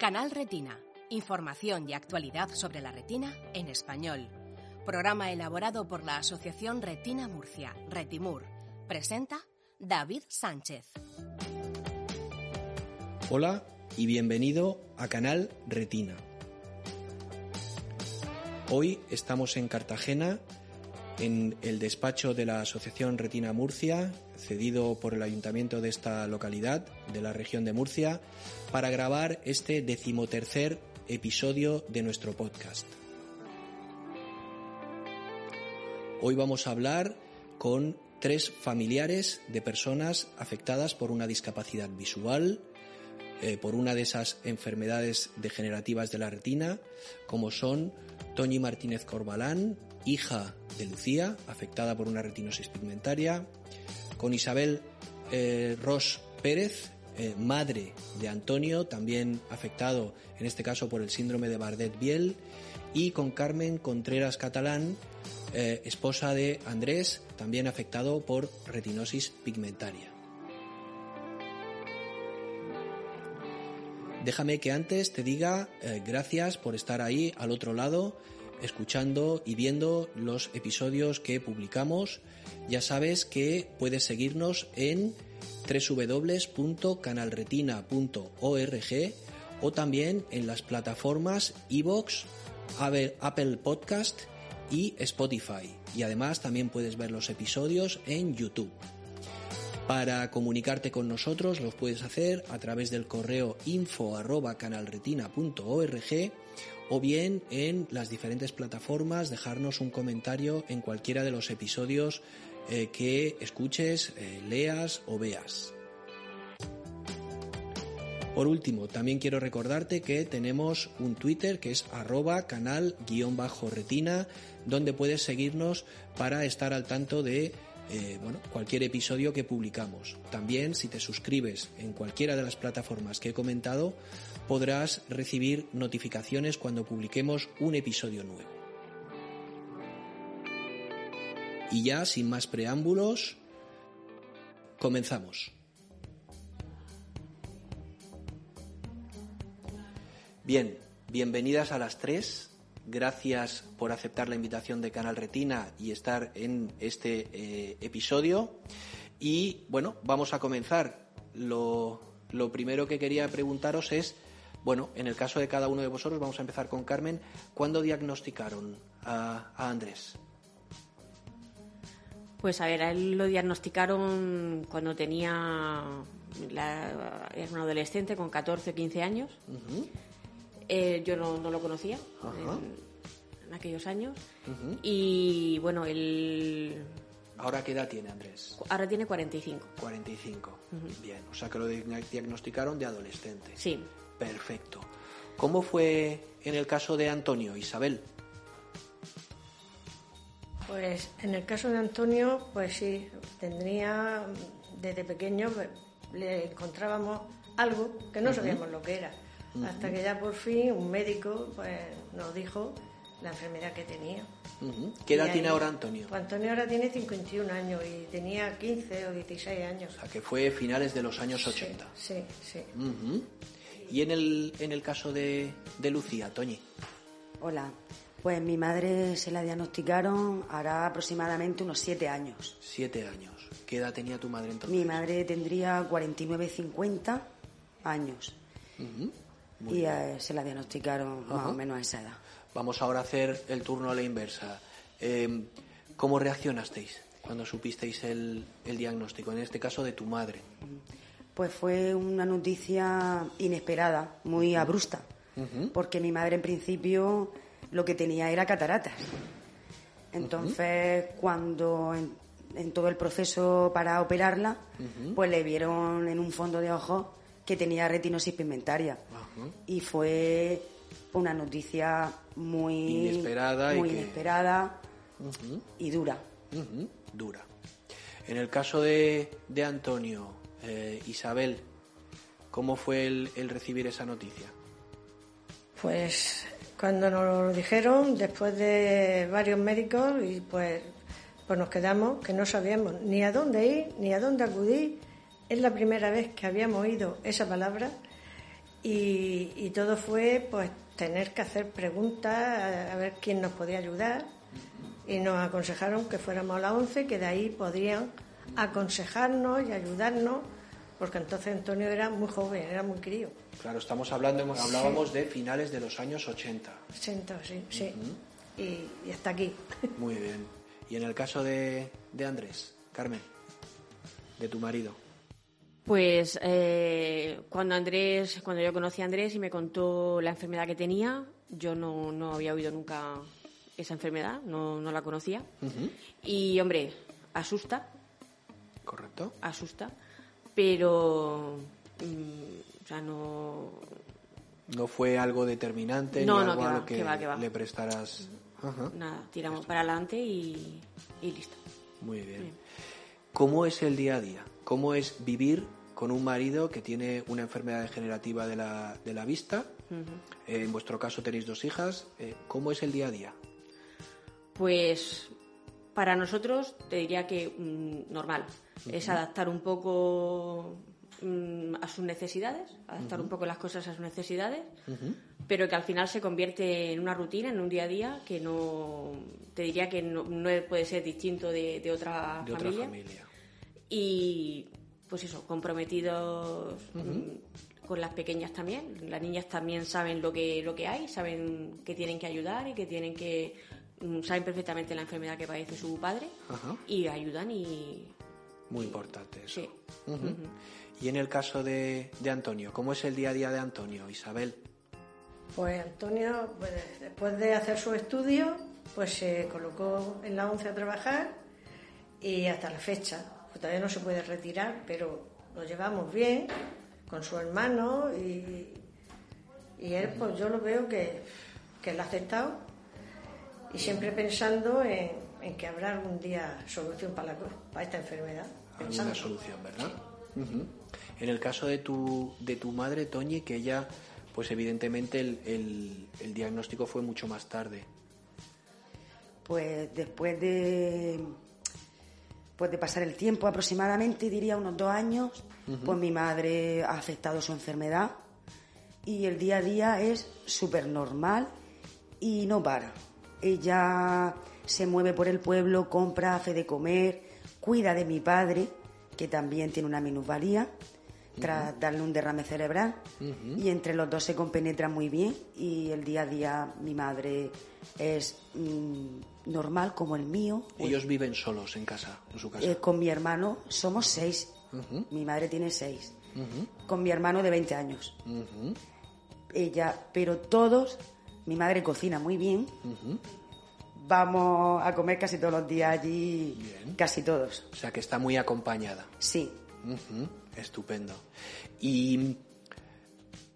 Canal Retina. Información y actualidad sobre la retina en español. Programa elaborado por la Asociación Retina Murcia, Retimur. Presenta David Sánchez. Hola y bienvenido a Canal Retina. Hoy estamos en Cartagena, en el despacho de la Asociación Retina Murcia, cedido por el ayuntamiento de esta localidad, de la región de Murcia, para grabar este decimotercer episodio de nuestro podcast. Hoy vamos a hablar con tres familiares de personas afectadas por una discapacidad visual, eh, por una de esas enfermedades degenerativas de la retina, como son Toñi Martínez Corbalán, hija de Lucía, afectada por una retinosis pigmentaria, con Isabel eh, Ross Pérez, eh, madre de Antonio, también afectado en este caso por el síndrome de Bardet-Biel, y con Carmen Contreras Catalán, eh, esposa de Andrés, también afectado por retinosis pigmentaria. Déjame que antes te diga eh, gracias por estar ahí al otro lado, escuchando y viendo los episodios que publicamos. Ya sabes que puedes seguirnos en www.canalretina.org o también en las plataformas iVoox, Apple Podcast y Spotify. Y además también puedes ver los episodios en YouTube. Para comunicarte con nosotros los puedes hacer a través del correo info@canalretina.org o bien en las diferentes plataformas dejarnos un comentario en cualquiera de los episodios eh, que escuches, eh, leas o veas. Por último, también quiero recordarte que tenemos un Twitter que es arroba canal-retina, donde puedes seguirnos para estar al tanto de eh, bueno, cualquier episodio que publicamos. También, si te suscribes en cualquiera de las plataformas que he comentado, podrás recibir notificaciones cuando publiquemos un episodio nuevo. Y ya, sin más preámbulos, comenzamos. Bien, bienvenidas a las tres. Gracias por aceptar la invitación de Canal Retina y estar en este eh, episodio. Y bueno, vamos a comenzar. Lo, lo primero que quería preguntaros es, bueno, en el caso de cada uno de vosotros, vamos a empezar con Carmen, ¿cuándo diagnosticaron a, a Andrés? Pues a ver, a él lo diagnosticaron cuando tenía, la, era un adolescente con 14 o 15 años. Eh, yo no, no, lo conocía en, en, aquellos años. Y bueno, él... ¿Ahora qué edad tiene Andrés? Ahora tiene 45. 45. Bien, o sea que lo diagnosticaron de adolescente. Sí. Perfecto. ¿Cómo fue en el caso de Antonio, Isabel? Pues en el caso de Antonio, pues sí, tendría desde pequeño pues, le encontrábamos algo que no sabíamos lo que era. Uh -huh. Hasta que ya por fin un médico pues, nos dijo la enfermedad que tenía. Uh -huh. ¿Qué edad tiene ahora Antonio? Pues Antonio ahora tiene 51 años y tenía 15 o 16 años. O sea, que fue finales de los años 80. Sí, sí. -huh. ¿Y en el, en el caso de, de Lucía, Toñi? Hola, pues mi madre se la diagnosticaron hará aproximadamente unos siete años. Siete años. ¿Qué edad tenía tu madre entonces? Mi madre tendría 49, 50 años. Uh -huh. y eh, se la diagnosticaron uh -huh. más o menos a esa edad. Vamos ahora a hacer el turno a la inversa. Eh, ¿Cómo reaccionasteis cuando supisteis el, el diagnóstico? En este caso de tu madre. Pues fue una noticia inesperada, muy abrupta. Uh -huh. Porque mi madre en principio lo que tenía era cataratas. Entonces, uh -huh. cuando en todo el proceso para operarla, pues le vieron en un fondo de ojos que tenía retinosis pigmentaria. Y fue una noticia muy inesperada, muy y, inesperada y dura. Dura. En el caso de, de Antonio, eh, Isabel, ¿cómo fue el, recibir esa noticia? Pues cuando nos lo dijeron, después de varios médicos, y pues, pues nos quedamos que no sabíamos ni a dónde ir, ni a dónde acudir. Es la primera vez que habíamos oído esa palabra y, todo fue pues tener que hacer preguntas a, a ver quién nos podía ayudar y nos aconsejaron que fuéramos a la ONCE, que de ahí podrían aconsejarnos y ayudarnos, porque entonces Antonio era muy joven, era muy crío. Claro, estamos hablando, hablábamos de finales de los años 80. 80, sí, sí. y, y hasta aquí. Muy bien. Y en el caso de, de Andrés, Carmen, de tu marido. Pues eh, cuando Andrés, cuando yo conocí a Andrés y me contó la enfermedad que tenía, yo no, no había oído nunca esa enfermedad, no, no la conocía. Y hombre, asusta, ¿Correcto? asusta, pero mm, o sea, no, No fue algo determinante No, ni no, algo que a va, lo que que va, que va. le prestaras. Ajá. nada, tiramos para adelante y, y listo. Muy bien. ¿Cómo es el día a día? ¿Cómo es vivir con un marido que tiene una enfermedad degenerativa de la, de la vista? Eh, en vuestro caso tenéis dos hijas. Eh, ¿Cómo es el día a día? Pues para nosotros te diría que mm, normal. Es adaptar un poco mm, a sus necesidades, adaptar un poco las cosas a sus necesidades, pero que al final se convierte en una rutina, en un día a día, que no te diría que no, no puede ser distinto de, de otra De familia. otra familia. Y pues eso, comprometidos mm, con las pequeñas también. Las niñas también saben lo que, lo que hay, saben que tienen que ayudar y que tienen que. Mm, saben perfectamente la enfermedad que padece su padre Ajá. y ayudan y. Muy importante eso. Sí. Y en el caso de, de Antonio, ¿cómo es el día a día de Antonio, Isabel? Pues Antonio, pues, después de hacer su estudio, pues se colocó en la ONCE a trabajar y hasta la fecha. Pues todavía no se puede retirar, pero lo llevamos bien con su hermano y, y él, pues yo lo veo que, que lo ha aceptado y siempre pensando en, en que habrá algún día solución para, la, para esta enfermedad. Alguna Pensando. solución, ¿verdad? En el caso de tu, de tu madre, Toñi, que ella, pues evidentemente el, el- el diagnóstico fue mucho más tarde. Pues después de, pues de pasar el tiempo aproximadamente, diría unos dos años, pues mi madre ha afectado su enfermedad y el día a día es súper normal y no para. Ella se mueve por el pueblo, compra, hace de comer, cuida de mi padre, que también tiene una minusvalía, tras darle un derrame cerebral, y entre los dos se compenetran muy bien y el día a día mi madre es mm, normal como el mío. Ellos viven solos en casa, en su casa. Eh, con mi hermano somos seis. Mi madre tiene seis. Con mi hermano de 20 años. Ella, pero todos, mi madre cocina muy bien. Vamos a comer casi todos los días allí, Bien. casi todos. O sea que está muy acompañada. Sí, Estupendo. Y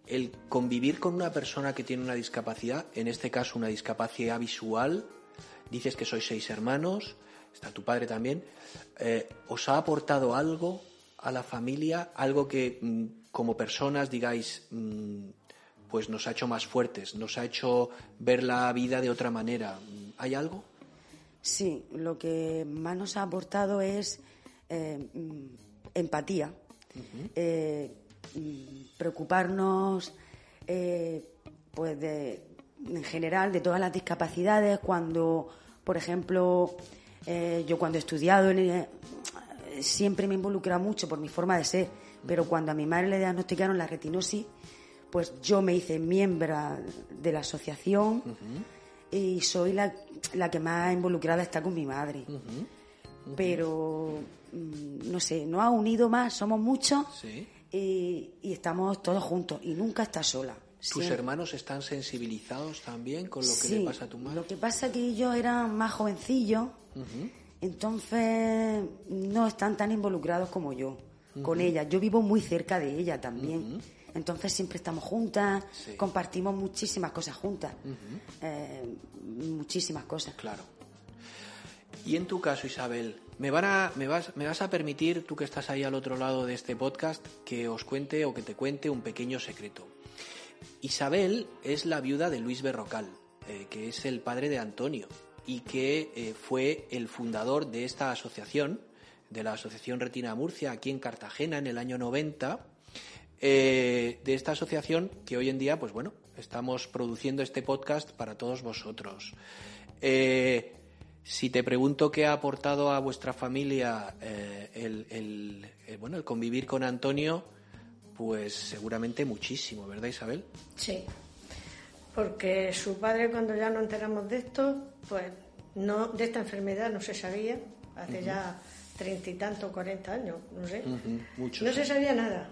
el convivir con una persona que tiene una discapacidad, en este caso una discapacidad visual, dices que sois seis hermanos, está tu padre también, eh, ¿os ha aportado algo a la familia? Algo que mm, como personas digáis, mm, pues nos ha hecho más fuertes, nos ha hecho ver la vida de otra manera. ¿Hay algo? sí. Lo que más nos ha aportado es eh, mm, empatía. Eh, mm, preocuparnos, eh, pues de, en general, de todas las discapacidades. Cuando, por ejemplo, yo cuando he estudiado, en siempre me he involucrado mucho por mi forma de ser, pero cuando a mi madre le diagnosticaron la retinosis, pues yo me hice miembro de la asociación y soy la, la que más involucrada está con mi madre. Pero, mm, no sé, nos ha unido más, somos muchos Sí. y, y estamos todos juntos y nunca estás sola. ¿Tus Siempre- hermanos están sensibilizados también con lo que Sí, le pasa a tu madre? Lo que pasa que ellos eran más jovencillos, Entonces no están tan involucrados como yo con ella. Yo vivo muy cerca de ella también. Entonces siempre estamos juntas, compartimos muchísimas cosas juntas. Eh, muchísimas cosas. Claro. Y en tu caso, Isabel, ¿me, van a, me, vas, ¿me vas a permitir, tú que estás ahí al otro lado de este podcast, que os cuente o que te cuente un pequeño secreto? Isabel es la viuda de Luis Berrocal, eh, que es el padre de Antonio y que eh, fue el fundador de esta asociación, de la Asociación Retina Murcia, aquí en Cartagena en el año 90, eh, de esta asociación que hoy en día, pues bueno, estamos produciendo este podcast para todos vosotros. si te pregunto qué ha aportado a vuestra familia el, bueno, el convivir con Antonio, pues seguramente muchísimo, ¿verdad Isabel? Sí, porque su padre cuando ya nos enteramos de esto, pues no de esta enfermedad no se sabía, hace ya treinta y tantos, cuarenta años, no sé, no se sabía nada.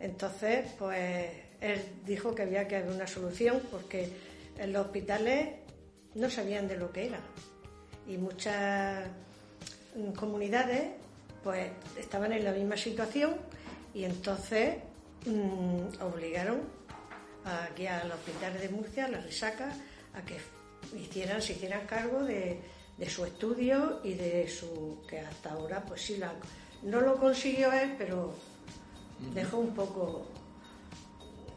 Entonces, pues él dijo que había que haber una solución porque en los hospitales no sabían de lo que era. Y muchas comunidades pues estaban en la misma situación y entonces mm, obligaron aquí al hospital de Murcia, a la risaca, a que hicieran, se hicieran cargo de, su estudio y de su que hasta ahora pues sí la, no lo consiguió él, pero dejó un poco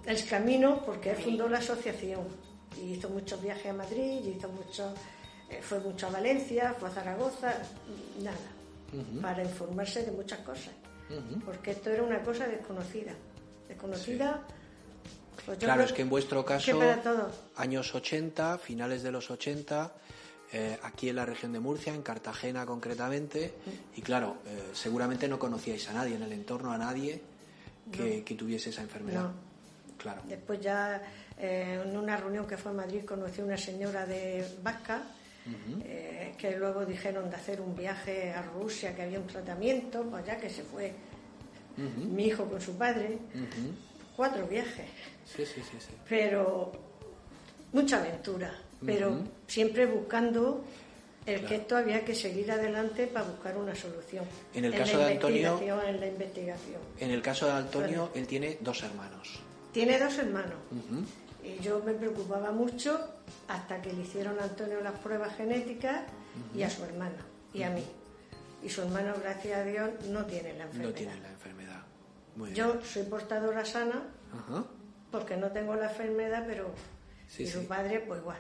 el camino porque él fundó la asociación y hizo muchos viajes a Madrid, hizo muchos, eh, fue mucho a Valencia, fue a Zaragoza, nada, para informarse de muchas cosas porque esto era una cosa desconocida. Desconocida. Pues claro, es que en vuestro caso, años 80, finales de los 80, eh, aquí en la región de Murcia, en Cartagena concretamente, y claro, eh, seguramente no conocíais a nadie en el entorno, a nadie que, tuviese esa enfermedad. Claro. Después ya eh, en una reunión que fue en Madrid conocí a una señora de Vasca, eh, que luego dijeron de hacer un viaje a Rusia, que había un tratamiento, pues ya que se fue mi hijo con su padre, cuatro viajes. Sí, sí, sí, sí, Pero mucha aventura, pero siempre buscando el que esto había que seguir adelante para buscar una solución. En el caso de Antonio, en la investigación. En el caso de Antonio, él tiene dos hermanos. Tiene dos hermanos. Y yo me preocupaba mucho hasta que le hicieron a Antonio las pruebas genéticas y a su hermano y a mí. Y su hermano, gracias a Dios, no tiene la enfermedad. No tiene la enfermedad. yo soy portadora sana porque no tengo la enfermedad, pero y su padre, pues igual,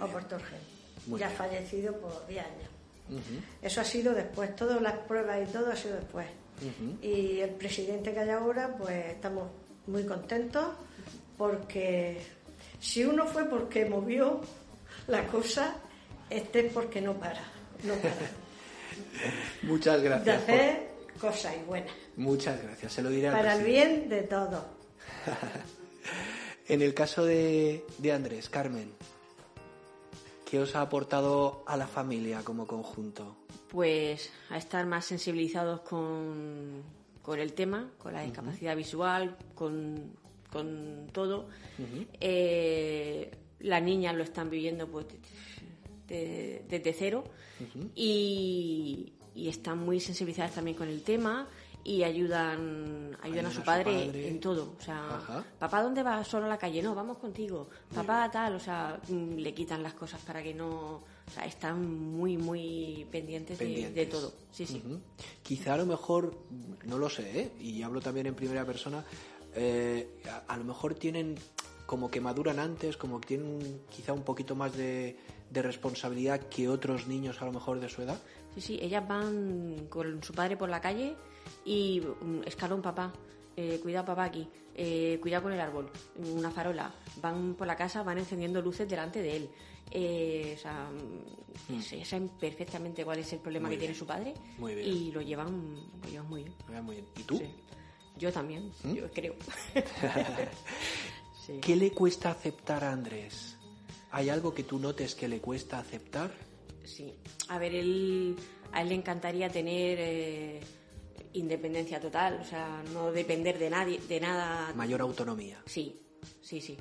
o por gen. Ya ha fallecido por 10 años. Eso ha sido después, todas las pruebas y todo ha sido después. Y el presidente que hay ahora, pues estamos muy contentos porque si uno fue porque movió la cosa, este es porque no para, no para. Muchas gracias. De hacer cosas y buenas. Muchas gracias, se lo diré Para el bien de todo. en el caso de, Andrés, Carmen, ¿qué os ha aportado a la familia como conjunto? Pues a estar más sensibilizados con, con el tema, con la discapacidad visual, con con todo. Eh, las niñas lo están viviendo pues desde cero. Y, están muy sensibilizadas también con el tema y ayudan ayudan a su, padre, en todo. O sea papá dónde vas solo a la calle. No vamos contigo. Papá tal o sea mm, le quitan las cosas para que no o sea están muy muy pendientes, De, todo. Sí sí. Quizá a lo mejor no lo sé ¿eh? y hablo también en primera persona eh, a, lo mejor tienen como que maduran antes, como que tienen quizá un poquito más de, responsabilidad que otros niños a lo mejor de su edad. Sí, sí, ellas van con su padre por la calle y mm, escalón papá, eh, cuidado papá aquí, eh, cuidado con el árbol, una farola, van por la casa, van encendiendo luces delante de él. Eh, o sea, mm. saben perfectamente cuál es el problema que tiene su padre y lo llevan, lo llevan muy bien. muy bien. ¿Y tú? Yo también, ¿Mm? yo creo. ¿Qué le cuesta aceptar a Andrés? ¿Hay algo que tú notes que le cuesta aceptar? Sí. A ver, él, a él le encantaría tener eh, independencia total, o sea, no depender de nadie, de nada. Mayor autonomía. Sí, sí, sí.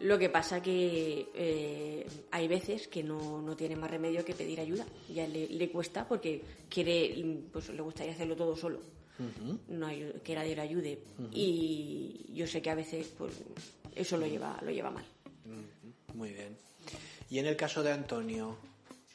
Lo que pasa que eh, hay veces que no, no, tiene más remedio que pedir ayuda. Ya le, le, cuesta porque quiere, pues le gustaría hacerlo todo solo. no que nadie le ayude. Y yo sé que a veces pues, eso lo lleva, lo lleva mal. Muy bien. Y en el caso de Antonio,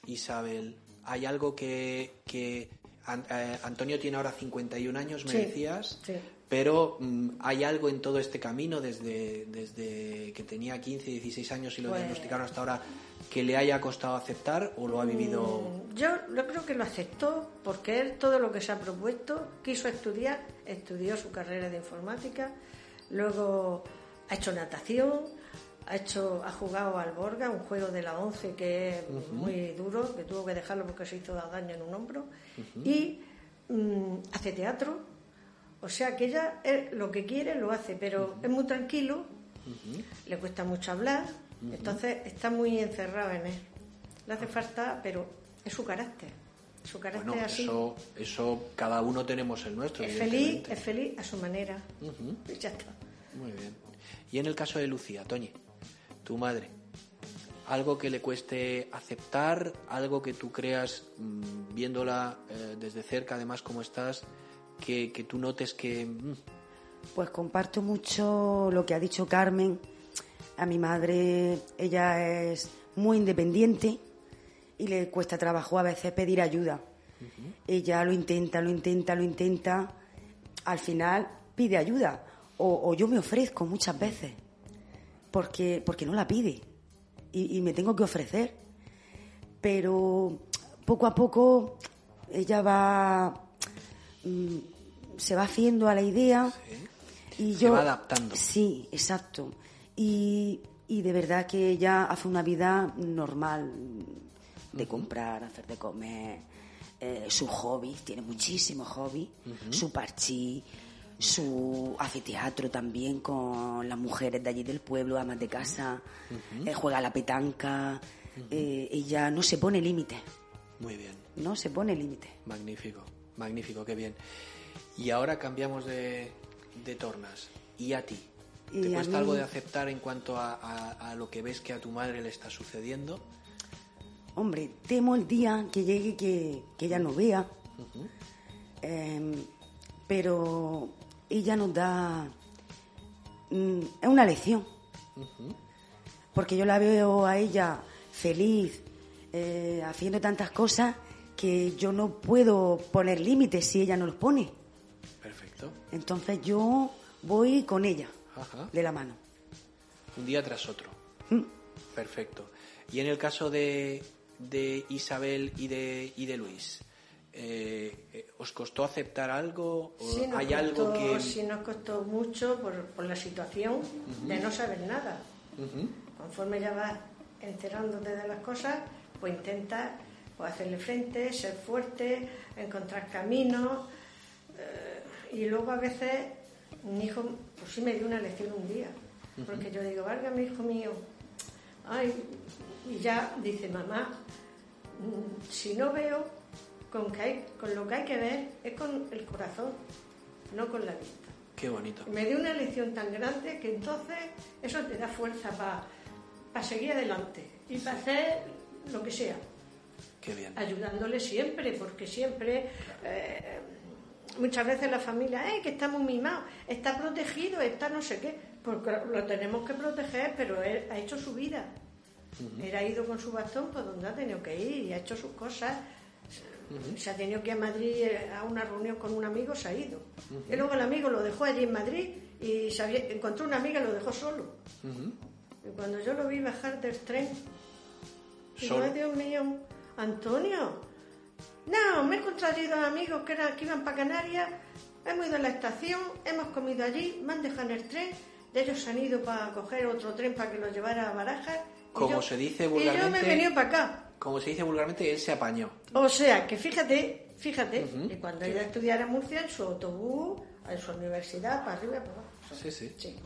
Isabel, ¿hay algo que, que Antonio tiene ahora 51 años, me decías? Sí. Pero mm, ¿hay algo en todo este camino, desde, desde que tenía 15, 16 años y lo Pues- diagnosticaron hasta ahora, que le haya costado aceptar o lo ha vivido? Mm, Yo, yo creo que lo aceptó porque él todo lo que se ha propuesto quiso estudiar, estudió su carrera de informática, luego ha hecho natación, ha hecho, ha jugado al Borga, un juego de la 11 que es muy duro, que tuvo que dejarlo porque se hizo daño en un hombro, y mm, hace teatro, o sea que ella él lo que quiere lo hace, pero es muy tranquilo, le cuesta mucho hablar, entonces está muy encerrado en él. Le hace falta, pero es su carácter. Su carácter Bueno, así. eso, eso cada uno tenemos el nuestro. es feliz, es feliz a su manera. Ya está. Muy bien. Y en el caso de Lucía, Toñi, tu madre, algo que le cueste aceptar, algo que tú creas, mm, viéndola eh, desde cerca, además como estás, que, que tú notes que... mm, Pues comparto mucho lo que ha dicho Carmen. A mi madre, ella es muy independiente y le cuesta trabajo a veces pedir ayuda. Ella lo intenta, lo intenta, lo intenta. Al final pide ayuda. O, o yo me ofrezco muchas veces porque, porque no la pide y, y me tengo que ofrecer. Pero poco a poco ella va mm, se va haciendo a la idea y Se yo va adaptando. sí exacto y, y de verdad que ella hace una vida normal de comprar hacer de comer eh, su hobby tiene muchísimos hobbies su parchí su hace teatro también con las mujeres de allí del pueblo amas de casa eh, juega a la petanca eh, ella no se pone límites Muy bien, no se pone límites magnífico, magnífico, qué bien. Y ahora cambiamos de, de tornas. ¿Y a ti? ¿Te Y cuesta mí- algo de aceptar en cuanto a, a- a lo que ves que a tu madre le está sucediendo? Hombre, temo el día que llegue que, que ella no vea, Em, pero ella nos da... mm, es una lección, porque yo la veo a ella feliz, eh, haciendo tantas cosas que yo no puedo poner límites si ella no los pone. Perfecto. Entonces yo voy con ella, Ajá. de la mano. Un día tras otro. Mm. Perfecto. Y en el caso de, de Isabel y de, y de Luis, eh, eh, ¿os costó aceptar algo? ¿O Sí nos ¿Hay costó, algo que.? sí nos costó mucho por, por la situación de no saber nada. Conforme ya vas enterándote de las cosas, pues intentas pues, hacerle frente, ser fuerte, encontrar caminos. eh, y luego a veces mi hijo, pues sí me dio una lección un día. Porque yo digo, válgame, hijo mío. Ay, y ya dice mamá, mm, si no veo, con, que hay- con lo que hay que ver es con el corazón, no con la vista. Qué bonito. Me dio una lección tan grande que entonces eso te da fuerza para seguir adelante y para hacer lo que sea, Qué bien. ayudándole siempre, porque siempre, eh, muchas veces la familia, ¡eh, que está muy mimado! Está protegido, está no sé qué, porque lo tenemos que proteger, pero él ha hecho su vida. Él ha ido con su bastón por donde ha tenido que ir y ha hecho sus cosas. Se ha tenido que ir a Madrid eh, a una reunión con un amigo, se ha ido. Y luego el amigo lo dejó allí en Madrid y se había- encontró una amiga y lo dejó solo. Y cuando yo lo vi bajar del tren, digo, Solo. "Ay, Dios mío, Antonio, no, me he encontrado dos amigos que, eran, que iban para Canarias, hemos ido a la estación, hemos comido allí, me han dejado en el tren, de ellos se han ido para coger otro tren para que los llevara a Barajas. Como yo- se dice Y yo me he vulgarmente- venido para acá. Como se dice vulgarmente, él se apañó. O sea, que fíjate, fíjate, que cuando ella estudiara en Murcia, en su autobús, en su universidad, para arriba y para abajo. Sí, sí. Sí. ¿Y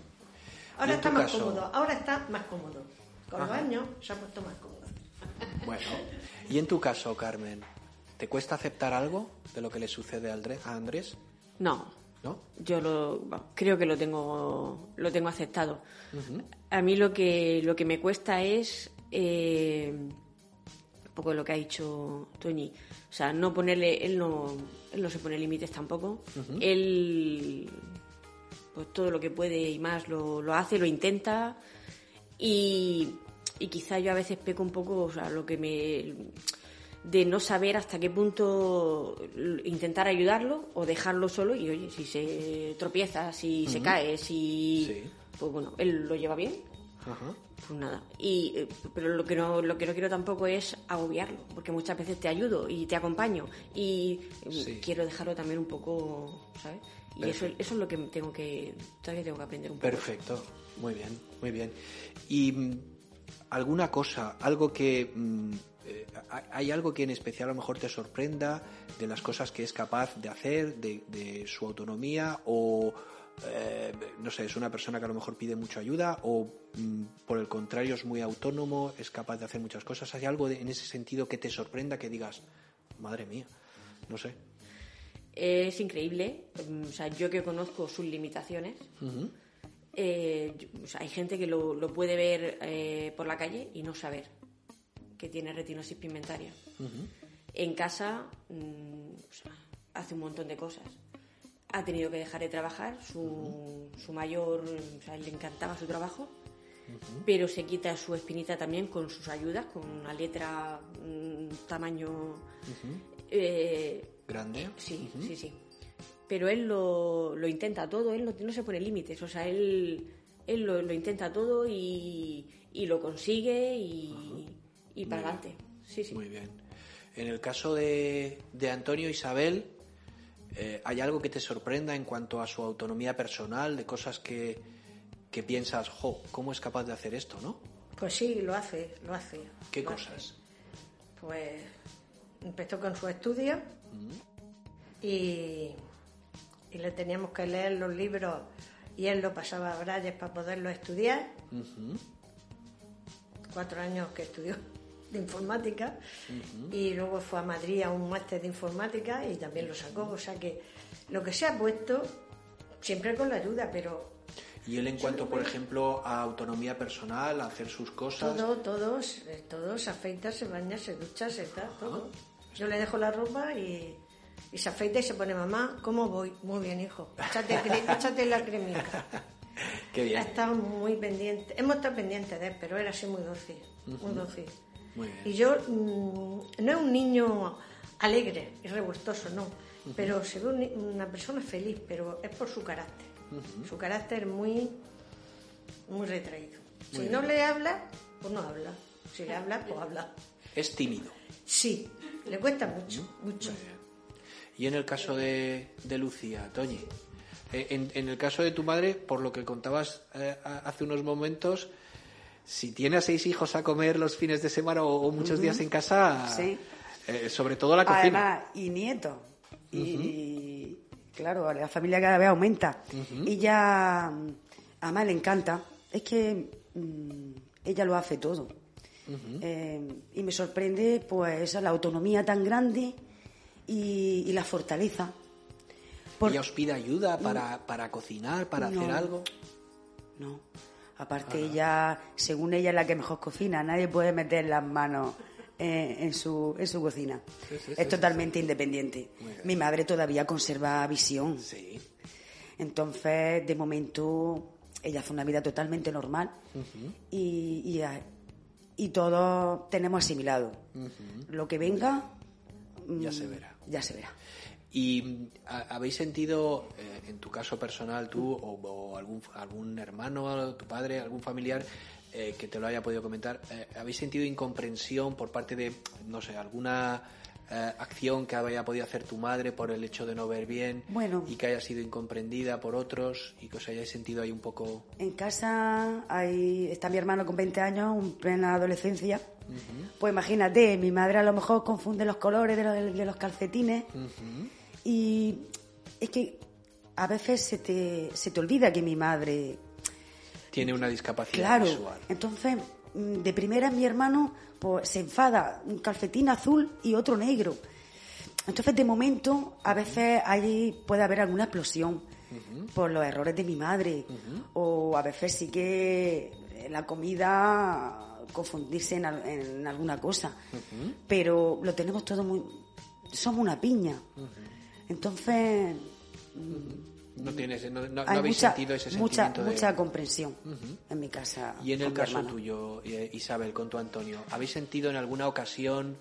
Ahora está más caso? cómodo, ahora está más cómodo. Con los Ajá. años se ha puesto más cómodo. Bueno. Y en tu caso, Carmen, ¿te cuesta aceptar algo de lo que le sucede a Andrés? No, ¿no? Yo lo, creo que lo tengo, lo tengo aceptado. A mí lo que, lo que me cuesta es eh, poco lo que ha dicho Toñi. O sea, no ponerle, él no, él no se pone límites tampoco. Él, pues todo lo que puede y más lo, lo hace, lo intenta. Y, y quizá yo a veces peco un poco, o sea, lo que me de no saber hasta qué punto intentar ayudarlo o dejarlo solo y oye, si se tropieza, si se cae, si pues bueno, él lo lleva bien. Pues nada. Y eh, pero lo que no lo que no quiero tampoco es agobiarlo, porque muchas veces te ayudo y te acompaño y mm, quiero dejarlo también un poco, ¿sabes? Y eso, eso es lo que tengo que todavía tengo que aprender un poco. Perfecto. Muy bien, muy bien. Y mm, alguna cosa, algo que mm, eh, ¿Hay algo que en especial a lo mejor te sorprenda de las cosas que es capaz de hacer, de, su autonomía o, eh, no sé, es una persona que a lo mejor pide mucha ayuda o mm, por el contrario es muy autónomo, es capaz de hacer muchas cosas? ¿Hay algo en ese sentido que te sorprenda, que digas, madre mía, no sé? Es increíble, mm, o sea, yo que conozco sus limitaciones. Eh, hay gente que lo, puede ver por la calle y no saber que tiene retinosis pigmentaria. En casa mm, hace un montón de cosas. Ha tenido que dejar de trabajar, su, su mayor, o sea, le encantaba su trabajo, pero se quita su espinita también con sus ayudas, con una letra un tamaño... Eh, ¿Grande? Sí, sí, sí. Pero él lo, lo intenta todo, él no, se pone límites, o sea, él, él lo, lo intenta todo y, y lo consigue y, y para adelante. Sí, sí. Muy bien. En el caso de, de Antonio Isabel, eh, ¿hay algo que te sorprenda en cuanto a su autonomía personal, de cosas que, que piensas, jo, ¿cómo es capaz de hacer esto, no? Pues sí, lo hace, lo hace. ¿Qué cosas? Pues empezó con su estudio y, y, le teníamos que leer los libros y él lo pasaba a Brayes para poderlo estudiar. Cuatro años que estudió de informática y luego fue a Madrid a un máster de informática y también lo sacó. O sea que lo que se ha puesto, siempre con la ayuda, pero... ¿Y él en cuanto, por ejemplo, a autonomía personal, a hacer sus cosas? Todo, todos, eh, todos, se afeita, se baña, se ducha, se da, todo. Yo le dejo la ropa y, se afeita y se pone, mamá, ¿cómo voy? Muy bien, hijo, échate, échate la cremita. Qué bien. Ha estado muy pendiente, hemos estado pendientes de él, pero era así muy dócil, muy dócil. Y yo mm, no es un niño alegre y revoltoso, no, pero se ve una persona feliz, pero es por su carácter. Su carácter muy, muy retraído. si no le habla, pues no habla. Si le habla, pues habla. Es tímido. Sí, le cuesta mucho, mucho. Y en el caso de, de Lucía, Toñi, eh, en, en, el caso de tu madre, por lo que contabas eh, hace unos momentos, si tiene a seis hijos a comer los fines de semana o, muchos días en casa, eh, sobre todo la cocina. y nietos. Y, claro, la familia cada vez aumenta. Y ya, a Mamá le encanta. Es que mm, ella lo hace todo. Eh, y me sorprende pues la autonomía tan grande y, la fortaleza. ¿Ella os pide ayuda para, para cocinar, para hacer algo? No. Aparte, ella, según ella, es la que mejor cocina. Nadie puede meter las manos en, su, en su cocina. es totalmente independiente. Mi madre todavía conserva visión. Entonces, de momento, ella hace una vida totalmente normal y, y, todos tenemos asimilado. Lo que venga, ya se verá. Ya se verá. ¿Y habéis sentido, eh, en tu caso personal, tú o, algún, algún hermano, tu padre, algún familiar eh, que te lo haya podido comentar, eh, habéis sentido incomprensión por parte de, no sé, alguna acción que haya podido hacer tu madre por el hecho de no ver bien y que haya sido incomprendida por otros y que os hayáis sentido ahí un poco... En casa hay, está mi hermano con 20 años, en plena adolescencia. Pues imagínate, mi madre a lo mejor confunde los colores de los, calcetines. Y es que a veces se te, se te olvida que mi madre... Tiene una discapacidad claro, visual. Entonces, mm, de primera mi hermano pues, se enfada, un calcetín azul y otro negro. Entonces, de momento, a veces ahí puede haber alguna explosión. por los errores de mi madre. O a veces sí que la comida confundirse en, alguna cosa. Pero lo tenemos todo muy... Somos una piña. Entonces... No, tienes, no, habéis sentido ese sentimiento mucha, mucha comprensión en mi casa. Y en el caso tuyo, eh, Isabel, con tu Antonio, ¿habéis sentido en alguna ocasión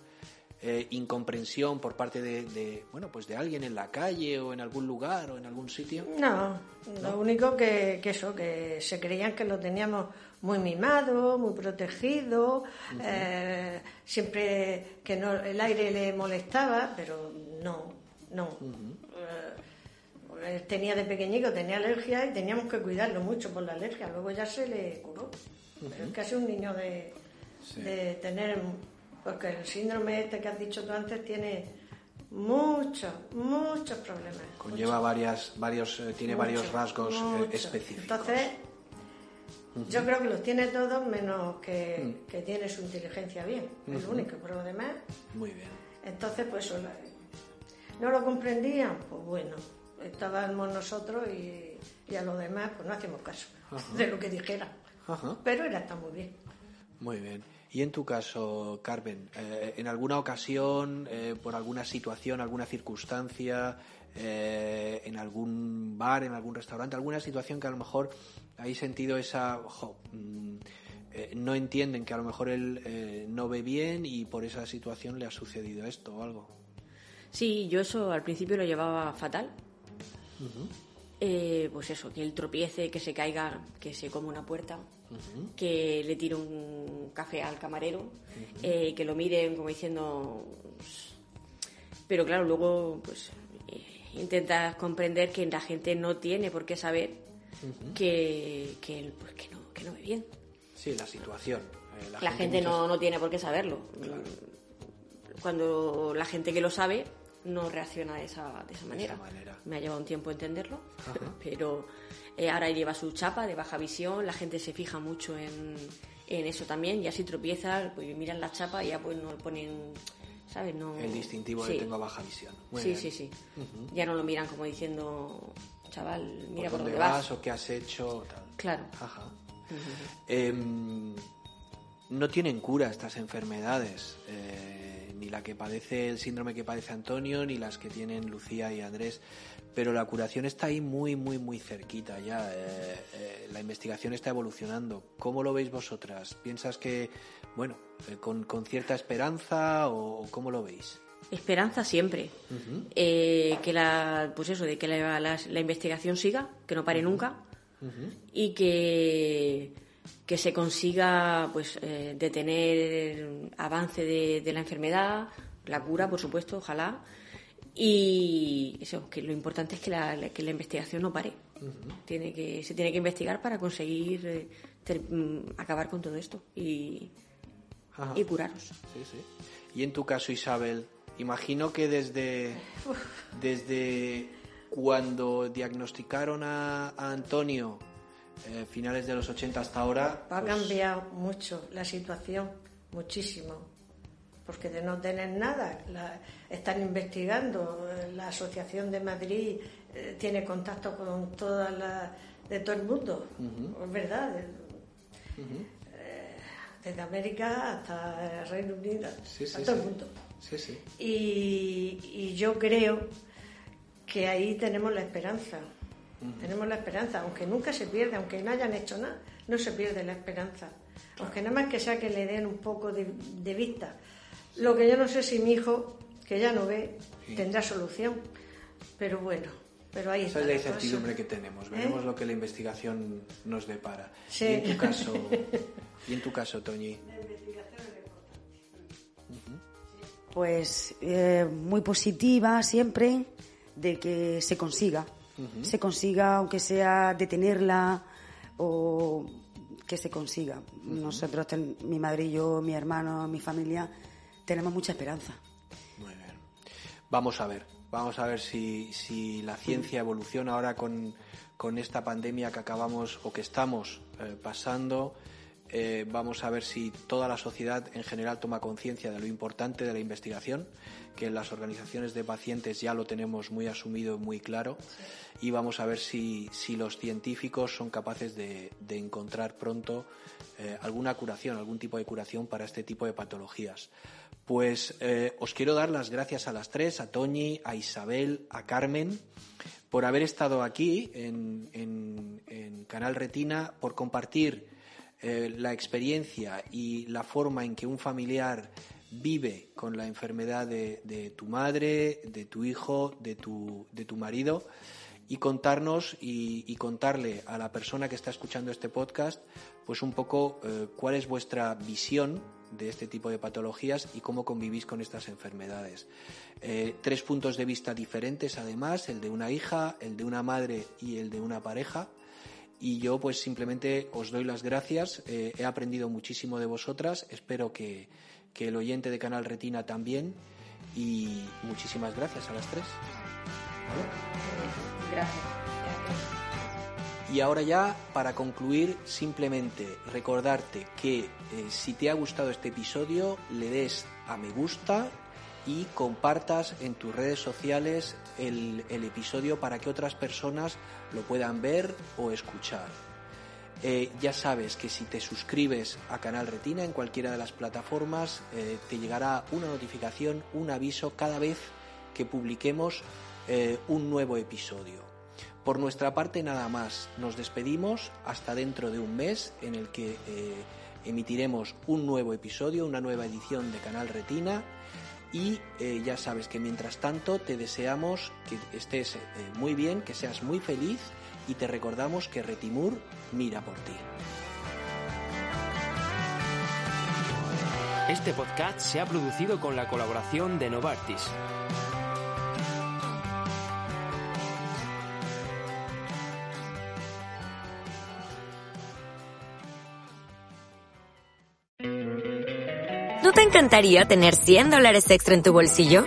eh, incomprensión por parte de, bueno, pues de alguien en la calle o en algún lugar o en algún sitio? No, lo único que, eso, que se creían que lo teníamos muy mimado, muy protegido, eh, siempre que no, el aire le molestaba, pero no, no tenía de pequeñico, tenía alergia y teníamos que cuidarlo mucho por la alergia. Luego ya se le curó. Pero es casi un niño de, tener, porque el síndrome este que has dicho tú antes tiene muchos, muchos problemas. Conlleva varias, varios, eh, tiene varios rasgos eh, específicos. Entonces, yo creo que los tiene todos menos que, mm. que tiene su inteligencia bien. Es lo único, pero lo demás. Muy bien. Entonces, pues, ¿no lo comprendían? Pues bueno, estábamos nosotros y, a los demás pues no hacemos caso de lo que dijera. Pero él está muy bien. Muy bien. Y en tu caso, Carmen, eh, ¿en alguna ocasión, eh, por alguna situación, alguna circunstancia, eh, en algún bar, en algún restaurante, alguna situación que a lo mejor hay sentido esa... Mm, no entienden que a lo mejor él no ve bien y por esa situación le ha sucedido esto o algo? Sí, yo eso al principio lo llevaba fatal eh, pues eso, que él tropiece, que se caiga, que se come una puerta, que le tire un café al camarero, eh, que lo miren como diciendo... Pero claro, luego pues eh, intentas comprender que la gente no tiene por qué saber que, que, pues, que, no, que no ve bien. Sí, la situación. la, gente, no, no, tiene por qué saberlo. Cuando la gente que lo sabe no reacciona de esa, de esa, manera. Me ha llevado un tiempo entenderlo, pero eh, ahora lleva su chapa de baja visión, la gente se fija mucho en, en eso también, y así tropieza, pues miran la chapa y ya pues no ponen, ¿sabes? No... El distintivo de tengo baja visión. sí, sí, sí, Ya no lo miran como diciendo, chaval, mira por, dónde, vas, o qué has hecho, tal. Claro. Em, no tienen cura estas enfermedades. Eh, ni la que padece el síndrome que padece Antonio, ni las que tienen Lucía y Andrés. Pero la curación está ahí muy, muy, muy cerquita ya. Eh, eh, la investigación está evolucionando. ¿Cómo lo veis vosotras? ¿Piensas que, bueno, eh, con, cierta esperanza o cómo lo veis? Esperanza siempre. que la, pues eso, de que la, investigación siga, que no pare nunca y que que se consiga pues eh, detener el avance de, la enfermedad, la cura, por supuesto, ojalá. Y eso, que lo importante es que la, que la investigación no pare. tiene que, se tiene que investigar para conseguir eh, mm, acabar con todo esto y, y curaros. Sí, sí. Y en tu caso, Isabel, imagino que desde, desde cuando diagnosticaron a Antonio eh, finales de los 80 hasta ahora. Ha pues cambiado mucho la situación, muchísimo. Porque de no tener nada, están investigando. La Asociación de Madrid eh, tiene contacto con toda la, de todo el mundo, es verdad. Eh, desde América hasta el Reino Unido, a todo el mundo. Y, y yo creo que ahí tenemos la esperanza tenemos la esperanza, aunque nunca se pierde, aunque no hayan hecho nada, no se pierde la esperanza. Aunque nada más que sea que le den un poco de, vista. Lo que yo no sé si mi hijo, que ya no ve, tendrá solución. Pero bueno, pero ahí Esa es la incertidumbre que tenemos. Veremos ¿Eh? lo que la investigación nos depara. Y en tu caso, y en tu caso, Toñi. Pues eh, muy positiva siempre de que se consiga se consiga, aunque sea detenerla o que se consiga. Nosotros, mi madre y yo, mi hermano, mi familia, tenemos mucha esperanza. Muy bien. Vamos a ver, vamos a ver si, si la ciencia evoluciona ahora con, con, esta pandemia que acabamos o que estamos eh, pasando. eh, vamos a ver si toda la sociedad en general toma conciencia de lo importante de la investigación, que las organizaciones de pacientes ya lo tenemos muy asumido muy claro, y vamos a ver si, los científicos son capaces de, encontrar pronto eh, alguna curación, algún tipo de curación para este tipo de patologías. Pues eh, os quiero dar las gracias a las tres, a Toñi, a Isabel, a Carmen, por haber estado aquí en, en Canal Retina, por compartir eh, la experiencia y la forma en que un familiar vive con la enfermedad de, tu madre, de tu hijo, de tu, de tu marido y contarnos y, contarle a la persona que está escuchando este podcast pues un poco eh, cuál es vuestra visión de este tipo de patologías y cómo convivís con estas enfermedades. Eh, tres puntos de vista diferentes además, el de una hija, el de una madre y el de una pareja y yo pues simplemente os doy las gracias. Eh, he aprendido muchísimo de vosotras, espero que, el oyente de Canal Retina también y muchísimas gracias a las tres. Gracias. Y ahora ya, para concluir, simplemente recordarte que eh, si te ha gustado este episodio, le des a me gusta y compartas en tus redes sociales el, episodio para que otras personas lo puedan ver o escuchar. Eh, ya sabes que si te suscribes a Canal Retina en cualquiera de las plataformas, eh, te llegará una notificación, un aviso cada vez que publiquemos eh, un nuevo episodio. Por nuestra parte nada más, nos despedimos hasta dentro de un mes en el que emitiremos un nuevo episodio, una nueva edición de Canal Retina y ya sabes que mientras tanto te deseamos que estés muy bien, que seas muy feliz y te recordamos que Retimur mira por ti. Este podcast se ha producido con la colaboración de Novartis. te encantaría tener 100 dólares extra en tu bolsillo?